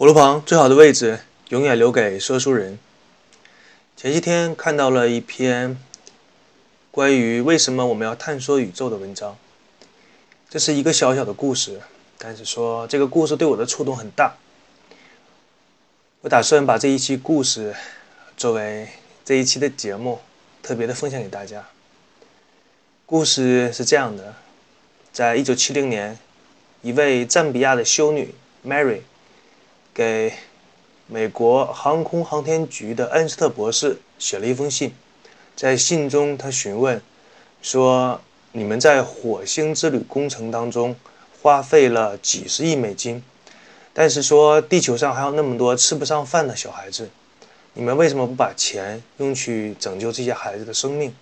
火炉旁最好的位置永远留给说书人。前些天看到了一篇关于为什么我们要探索宇宙的文章。这是一个小小的故事，但是说这个故事对我的触动很大。我打算把这一期故事作为这一期的节目，特别的分享给大家。故事是这样的：在一九七零年，一位赞比亚的修女 Mary 给美国航空航天局的恩斯特博士写了一封信。在信中，他询问说。你们在火星之旅工程当中花费了几十亿美金，但是说地球上还有那么多吃不上饭的小孩子，你们为什么不把钱用去拯救这些孩子的生命？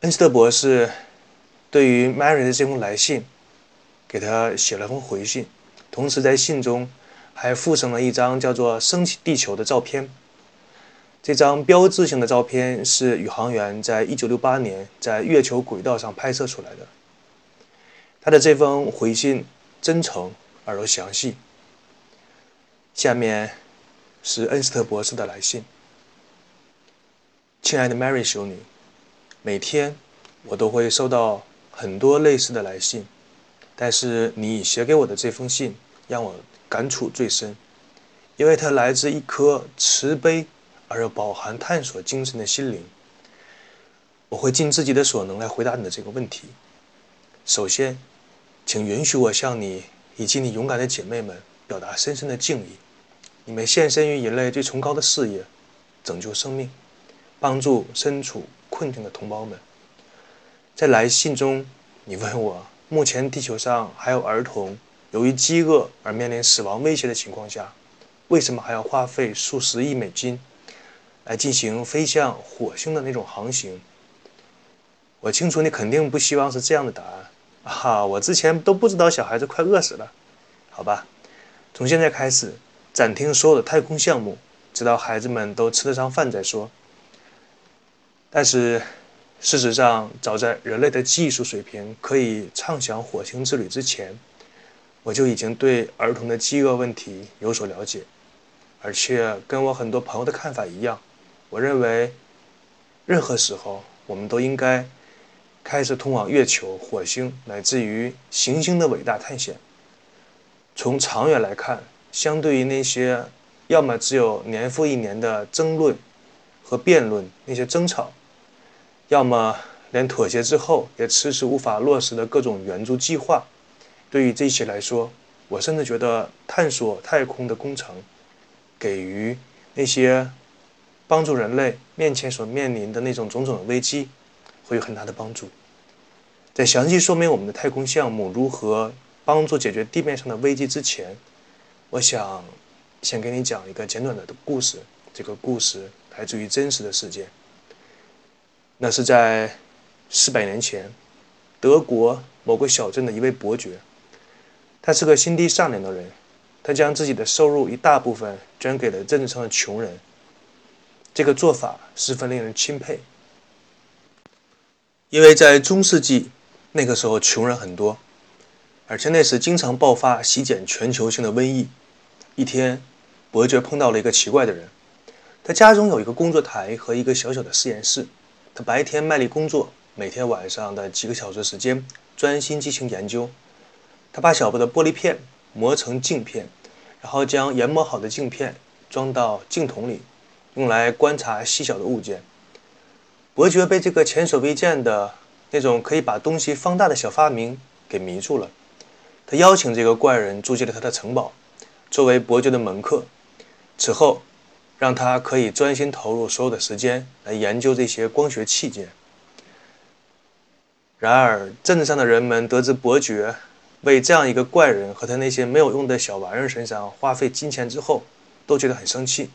恩斯特博士对于 Mary 的这封来信，给他写了封回信，同时在信中还附上了一张叫做“升起地球”的照片。这张标志性的照片是宇航员在1968年在月球轨道上拍摄出来的。他的这封回信真诚而又详细。下面是恩斯特博士的来信：亲爱的 Mary 修女，每天我都会收到很多类似的来信，但是你写给我的这封信让我感触最深，因为它来自一颗慈悲。而又饱含探索精神的心灵，我会尽自己的所能来回答你的这个问题。首先，请允许我向你以及你勇敢的姐妹们表达深深的敬意。你们献身于人类最崇高的事业——拯救生命，帮助身处困境的同胞们。在来信中，你问我，目前地球上还有儿童由于饥饿而面临死亡威胁的情况下，为什么还要花费数十亿美金？来进行飞向火星的那种航行。我清楚你肯定不希望是这样的答案啊！我之前都不知道小孩子快饿死了，好吧？从现在开始，暂停所有的太空项目，直到孩子们都吃得上饭再说。但是，事实上，早在人类的技术水平可以畅想火星之旅之前，我就已经对儿童的饥饿问题有所了解，而且跟我很多朋友的看法一样。我认为，任何时候我们都应该开始通往月球、火星乃至于行星的伟大探险。从长远来看，相对于那些要么只有年复一年的争论和辩论、那些争吵，要么连妥协之后也迟迟无法落实的各种援助计划，对于这些来说，我甚至觉得探索太空的工程给予那些。帮助人类面前所面临的那种种种的危机，会有很大的帮助。在详细说明我们的太空项目如何帮助解决地面上的危机之前，我想先给你讲一个简短的故事。这个故事来自于真实的事件。那是在四百年前，德国某个小镇的一位伯爵，他是个心地善良的人，他将自己的收入一大部分捐给了镇子上的穷人。这个做法十分令人钦佩，因为在中世纪那个时候穷人很多，而且那时经常爆发席卷全球性的瘟疫。一天，伯爵碰到了一个奇怪的人。他家中有一个工作台和一个小小的实验室，他白天卖力工作，每天晚上的几个小时时间专心进行研究。他把小布的玻璃片磨成镜片，然后将研磨好的镜片装到镜筒里。用来观察细小的物件，伯爵被这个前所未见的那种可以把东西放大的小发明给迷住了。他邀请这个怪人住进了他的城堡，作为伯爵的门客。此后，让他可以专心投入所有的时间来研究这些光学器件。然而，镇子上的人们得知伯爵为这样一个怪人和他那些没有用的小玩意儿身上花费金钱之后，都觉得很生气。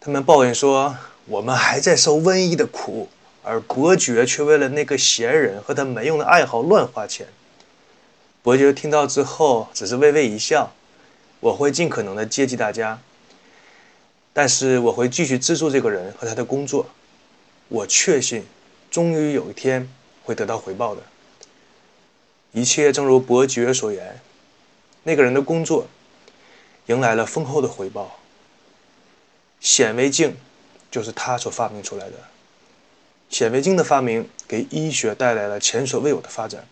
他们抱怨说：“我们还在受瘟疫的苦，而伯爵却为了那个闲人和他没用的爱好乱花钱。”伯爵听到之后，只是微微一笑：“我会尽可能的接济大家，但是我会继续资助这个人和他的工作。我确信，终于有一天会得到回报的。一切正如伯爵所言，那个人的工作迎来了丰厚的回报。显微镜就是他所发明出来的。显微镜的发明给医学带来了前所未有的发展，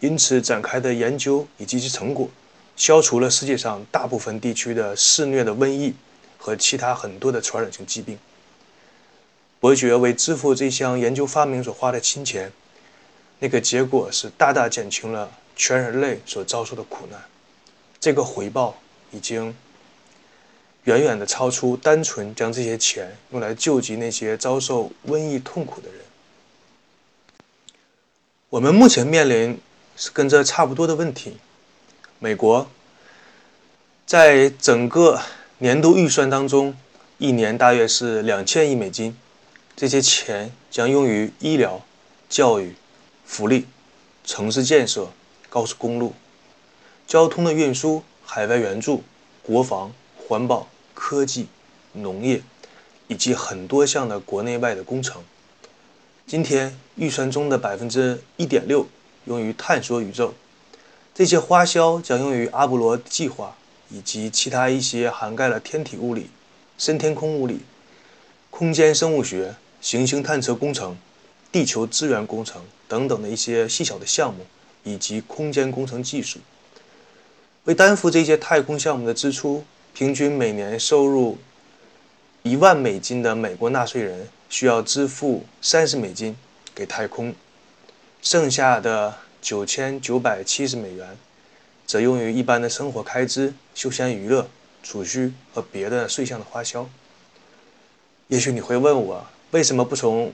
因此展开的研究以及其成果，消除了世界上大部分地区的肆虐的瘟疫和其他很多的传染性疾病。伯爵为支付这项研究发明所花的金钱，那个结果是大大减轻了全人类所遭受的苦难。这个回报已经远远的超出单纯将这些钱用来救济那些遭受瘟疫痛苦的人。我们目前面临是跟这差不多的问题。美国在整个年度预算当中，一年大约是两千亿美金。这些钱将用于医疗、教育、福利、城市建设、高速公路、交通的运输、海外援助、国防、环保、科技、农业，以及很多项的国内外的工程。今天预算中的百分之一点六用于探索宇宙，这些花销将用于阿波罗计划以及其他一些涵盖了天体物理、深天空物理、空间生物学。行星探测工程、地球资源工程等等的一些细小的项目，以及空间工程技术。为担负这些太空项目的支出，平均每年收入一万美金的美国纳税人需要支付三十美金给太空，剩下的九千九百七十美元则用于一般的生活开支、休闲娱乐、储蓄和别的税项的花销。也许你会问我。为什么不从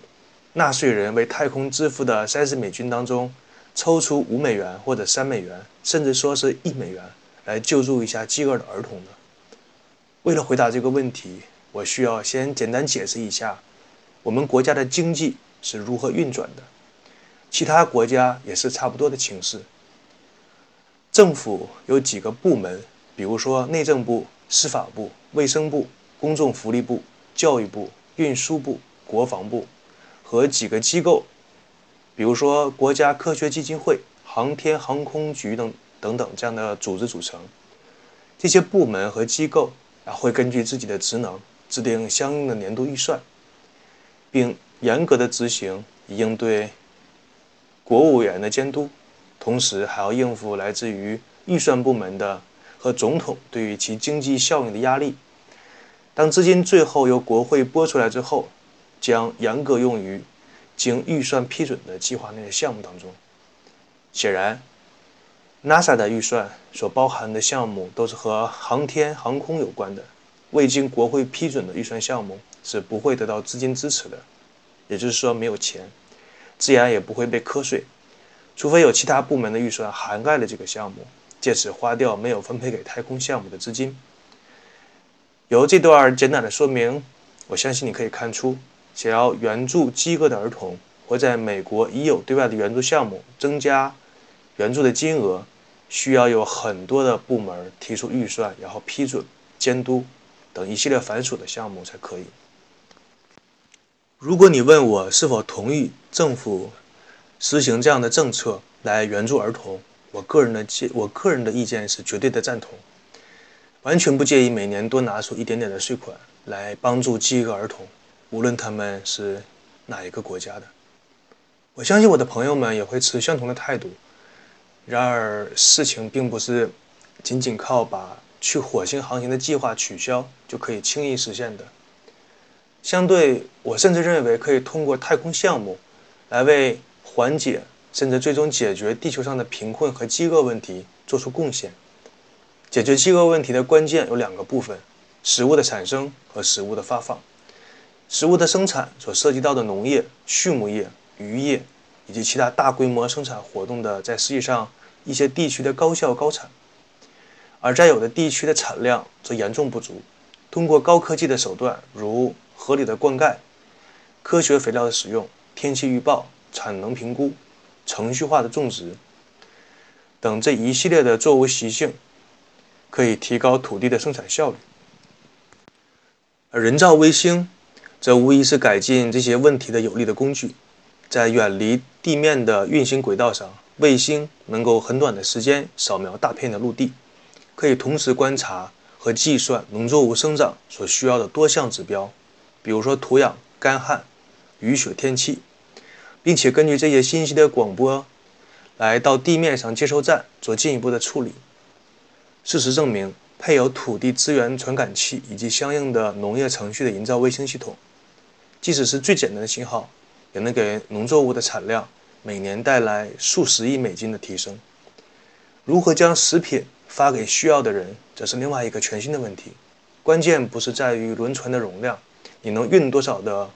纳税人为太空支付的三十美金当中抽出五美元或者三美元，甚至说是一美元来救助一下饥饿的儿童呢？为了回答这个问题，我需要先简单解释一下我们国家的经济是如何运转的。其他国家也是差不多的情势。政府有几个部门，比如说内政部、司法部、卫生部、公众福利部、教育部、运输部。国防部和几个机构，比如说国家科学基金会、航天航空局等等等这样的组织组成。这些部门和机构啊，会根据自己的职能制定相应的年度预算，并严格的执行，以应对国务委员的监督，同时还要应付来自于预算部门的和总统对于其经济效应的压力。当资金最后由国会拨出来之后，将严格用于经预算批准的计划内的项目当中。显然，NASA 的预算所包含的项目都是和航天航空有关的，未经国会批准的预算项目是不会得到资金支持的，也就是说没有钱，自然也不会被瞌税，除非有其他部门的预算涵盖了这个项目，借此花掉没有分配给太空项目的资金。由这段简短的说明，我相信你可以看出。想要援助饥饿的儿童，或在美国已有对外的援助项目增加援助的金额，需要有很多的部门提出预算，然后批准、监督等一系列繁琐的项目才可以。如果你问我是否同意政府实行这样的政策来援助儿童，我个人的建，我个人的意见是绝对的赞同，完全不介意每年多拿出一点点的税款来帮助饥饿儿童。无论他们是哪一个国家的，我相信我的朋友们也会持相同的态度。然而，事情并不是仅仅靠把去火星航行的计划取消就可以轻易实现的。相对，我甚至认为可以通过太空项目来为缓解甚至最终解决地球上的贫困和饥饿问题做出贡献。解决饥饿问题的关键有两个部分：食物的产生和食物的发放。食物的生产所涉及到的农业、畜牧业、渔业以及其他大规模生产活动的，在世界上一些地区的高效高产，而在有的地区的产量则严重不足。通过高科技的手段，如合理的灌溉、科学肥料的使用、天气预报、产能评估、程序化的种植等这一系列的作物习性，可以提高土地的生产效率。而人造卫星。这无疑是改进这些问题的有力的工具。在远离地面的运行轨道上，卫星能够很短的时间扫描大片的陆地，可以同时观察和计算农作物生长所需要的多项指标，比如说土壤、干旱、雨雪、天气，并且根据这些信息的广播，来到地面上接收站做进一步的处理。事实证明，配有土地资源传感器以及相应的农业程序的营造卫星系统，即使是最简单的信号，也能给农作物的产量每年带来数十亿美金的提升。如何将食品发给需要的人，这是另外一个全新的问题。关键不是在于轮船的容量，你能运多少的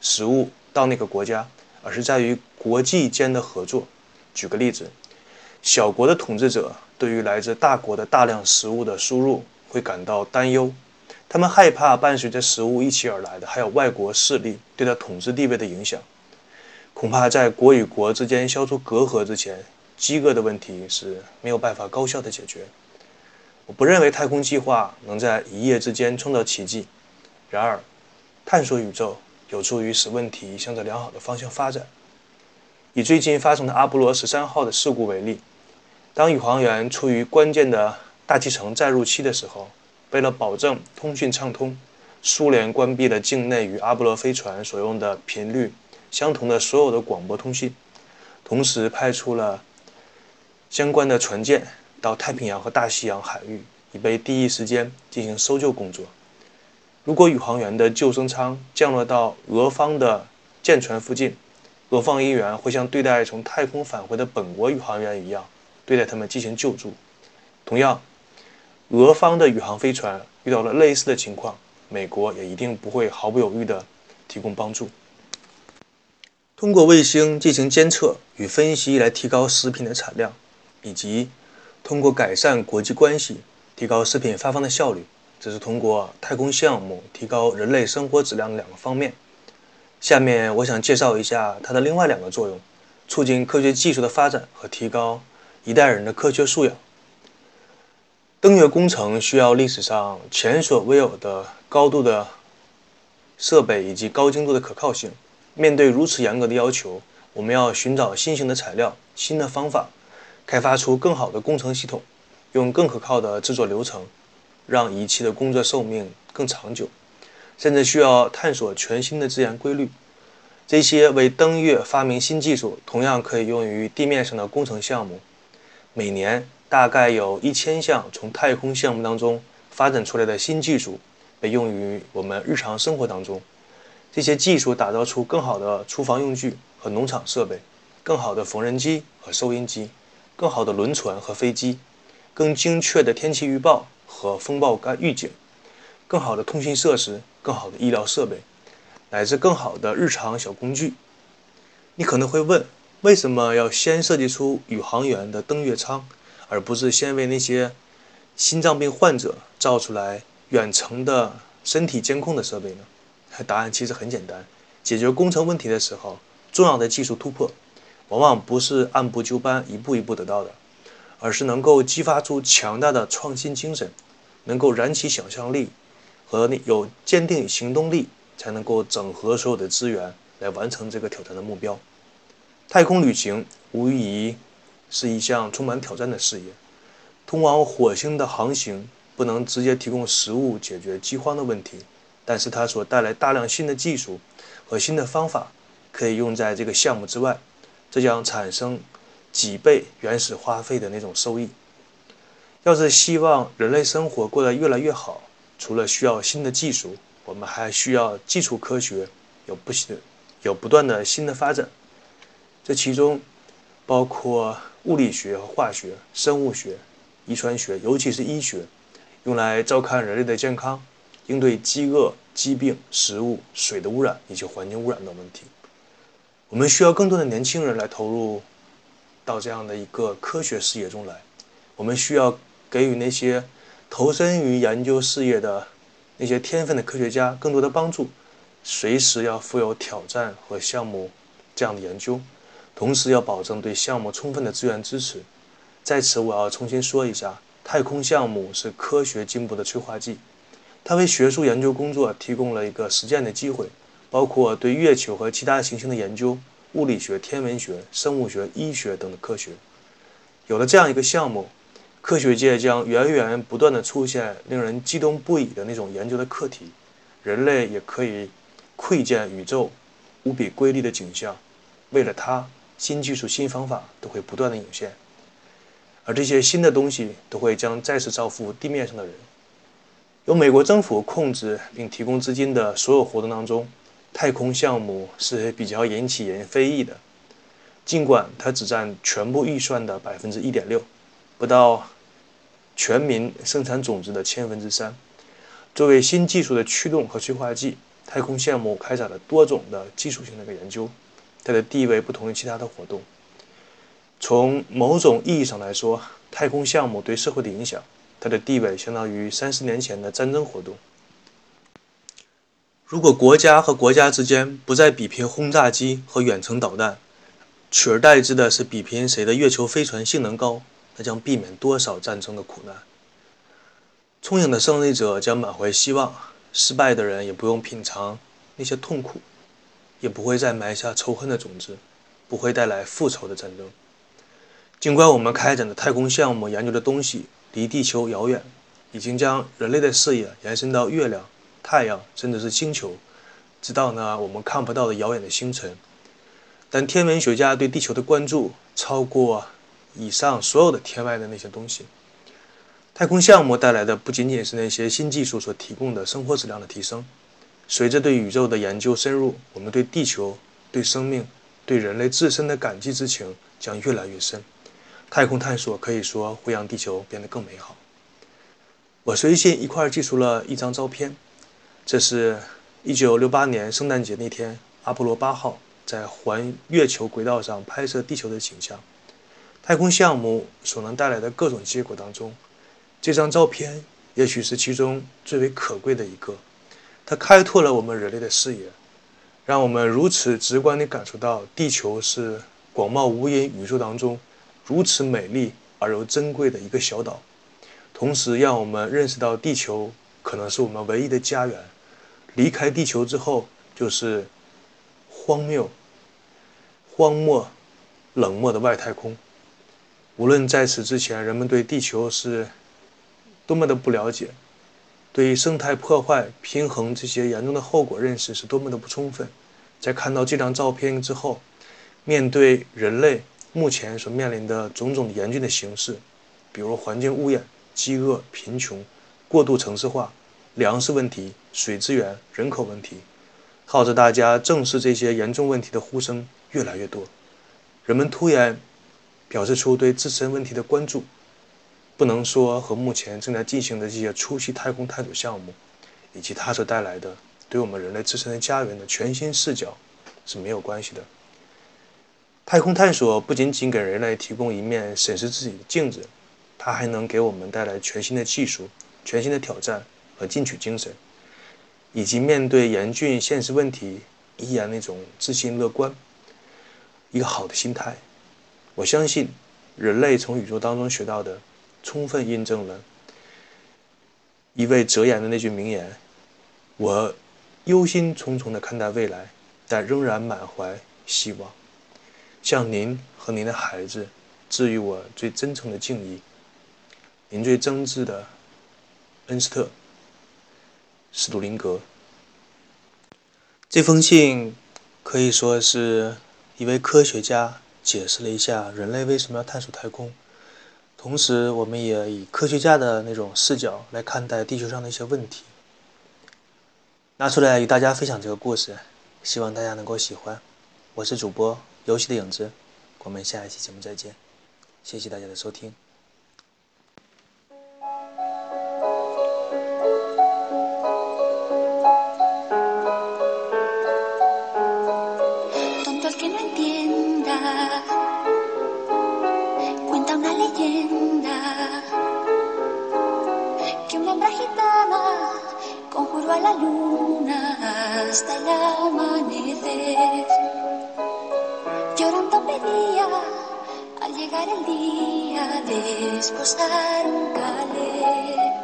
食物到那个国家，而是在于国际间的合作。举个例子，小国的统治者对于来自大国的大量食物的输入会感到担忧，他们害怕伴随着食物一起而来的还有外国势力对他统治地位的影响。恐怕在国与国之间消除隔阂之前。饥饿的问题是没有办法高效的解决。我不认为太空计划能在一夜之间创造奇迹。然而，探索宇宙有助于使问题向着良好的方向发展。以最近发生的阿波罗十三号的事故为例，当宇航员处于关键的大气层载入期的时候，为了保证通讯畅通，苏联关闭了境内与阿波罗飞船所用的频率相同的所有的广播通信，同时派出了。相关的船舰到太平洋和大西洋海域，以备第一时间进行搜救工作。如果宇航员的救生舱降落到俄方的舰船附近，俄方人员会像对待从太空返回的本国宇航员一样对待他们进行救助。同样，俄方的宇航飞船遇到了类似的情况，美国也一定不会毫不犹豫地提供帮助。通过卫星进行监测与分析来提高食品的产量。以及通过改善国际关系提高食品发放的效率，这是通过太空项目提高人类生活质量的两个方面。下面我想介绍一下它的另外两个作用：促进科学技术的发展和提高一代人的科学素养。登月工程需要历史上前所未有的高度的设备以及高精度的可靠性。面对如此严格的要求，我们要寻找新型的材料、新的方法。开发出更好的工程系统，用更可靠的制作流程，让仪器的工作寿命更长久，甚至需要探索全新的自然规律。这些为登月发明新技术，同样可以用于地面上的工程项目。每年大概有一千项从太空项目当中发展出来的新技术被用于我们日常生活当中。这些技术打造出更好的厨房用具和农场设备，更好的缝纫机和收音机。更好的轮船和飞机，更精确的天气预报和风暴干预警，更好的通信设施，更好的医疗设备，乃至更好的日常小工具。你可能会问，为什么要先设计出宇航员的登月舱，而不是先为那些心脏病患者造出来远程的身体监控的设备呢？答案其实很简单，解决工程问题的时候，重要的技术突破。往往不是按部就班、一步一步得到的，而是能够激发出强大的创新精神，能够燃起想象力和有坚定行动力，才能够整合所有的资源来完成这个挑战的目标。太空旅行无疑是一项充满挑战的事业。通往火星的航行不能直接提供食物解决饥荒的问题，但是它所带来大量新的技术和新的方法，可以用在这个项目之外。这将产生几倍原始花费的那种收益。要是希望人类生活过得越来越好，除了需要新的技术，我们还需要基础科学有不的有不断的新的发展。这其中包括物理学和化学、生物学、遗传学，尤其是医学，用来照看人类的健康，应对饥饿、疾病、食物、水的污染以及环境污染等问题。我们需要更多的年轻人来投入到这样的一个科学事业中来。我们需要给予那些投身于研究事业的那些天分的科学家更多的帮助。随时要富有挑战和项目这样的研究，同时要保证对项目充分的资源支持。在此，我要重新说一下：太空项目是科学进步的催化剂，它为学术研究工作提供了一个实践的机会。包括对月球和其他行星的研究、物理学、天文学、生物学、医学等的科学，有了这样一个项目，科学界将源源不断的出现令人激动不已的那种研究的课题，人类也可以窥见宇宙无比瑰丽的景象。为了它，新技术、新方法都会不断的涌现，而这些新的东西都会将再次造福地面上的人。由美国政府控制并提供资金的所有活动当中，太空项目是比较引起人非议的，尽管它只占全部预算的百分之一点六，不到。全民生产总值的千分之三。作为新技术的驱动和催化剂，太空项目开展了多种的技术性的一个研究，它的地位不同于其他的活动。从某种意义上来说，太空项目对社会的影响，它的地位相当于三十年前的战争活动。如果国家和国家之间不再比拼轰炸机和远程导弹，取而代之的是比拼谁的月球飞船性能高。那将避免多少战争的苦难？聪颖的胜利者将满怀希望，失败的人也不用品尝那些痛苦，也不会再埋下仇恨的种子，不会带来复仇的战争。尽管我们开展的太空项目研究的东西离地球遥远，已经将人类的视野延伸到月亮、太阳，甚至是星球，直到呢我们看不到的遥远的星辰，但天文学家对地球的关注超过。以上所有的天外的那些东西，太空项目带来的不仅仅是那些新技术所提供的生活质量的提升。随着对宇宙的研究深入，我们对地球、对生命、对人类自身的感激之情将越来越深。太空探索可以说会让地球变得更美好。我随信一块寄出了一张照片，这是一九六八年圣诞节那天阿波罗八号在环月球轨道上拍摄地球的景象。太空项目所能带来的各种结果当中，这张照片也许是其中最为可贵的一个。它开拓了我们人类的视野，让我们如此直观地感受到地球是广袤无垠宇宙当中如此美丽而又珍贵的一个小岛，同时让我们认识到地球可能是我们唯一的家园。离开地球之后，就是荒谬、荒漠、冷漠的外太空。无论在此之前，人们对地球是多么的不了解，对生态破坏、平衡这些严重的后果认识是多么的不充分，在看到这张照片之后，面对人类目前所面临的种种严峻的形势，比如环境污染、饥饿、贫穷、过度城市化、粮食问题、水资源、人口问题，号召大家正视这些严重问题的呼声越来越多，人们突然。表示出对自身问题的关注，不能说和目前正在进行的这些初期太空探索项目，以及它所带来的对我们人类自身的家园的全新视角是没有关系的。太空探索不仅仅给人类提供一面审视自己的镜子，它还能给我们带来全新的技术、全新的挑战和进取精神，以及面对严峻现实问题依然那种自信乐观、一个好的心态。我相信，人类从宇宙当中学到的，充分印证了一位哲言的那句名言：“我忧心忡忡地看待未来，但仍然满怀希望。”向您和您的孩子，致以我最真诚的敬意。您最真挚的恩斯特·史杜林格。这封信可以说是一位科学家。解释了一下人类为什么要探索太空，同时我们也以科学家的那种视角来看待地球上的一些问题，拿出来与大家分享这个故事，希望大家能够喜欢。我是主播游戏的影子，我们下一期节目再见，谢谢大家的收听。Hasta el amanecer. Llorando pedía al llegar el día desposar un calé.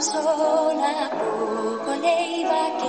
sola, poco le iba a quedar.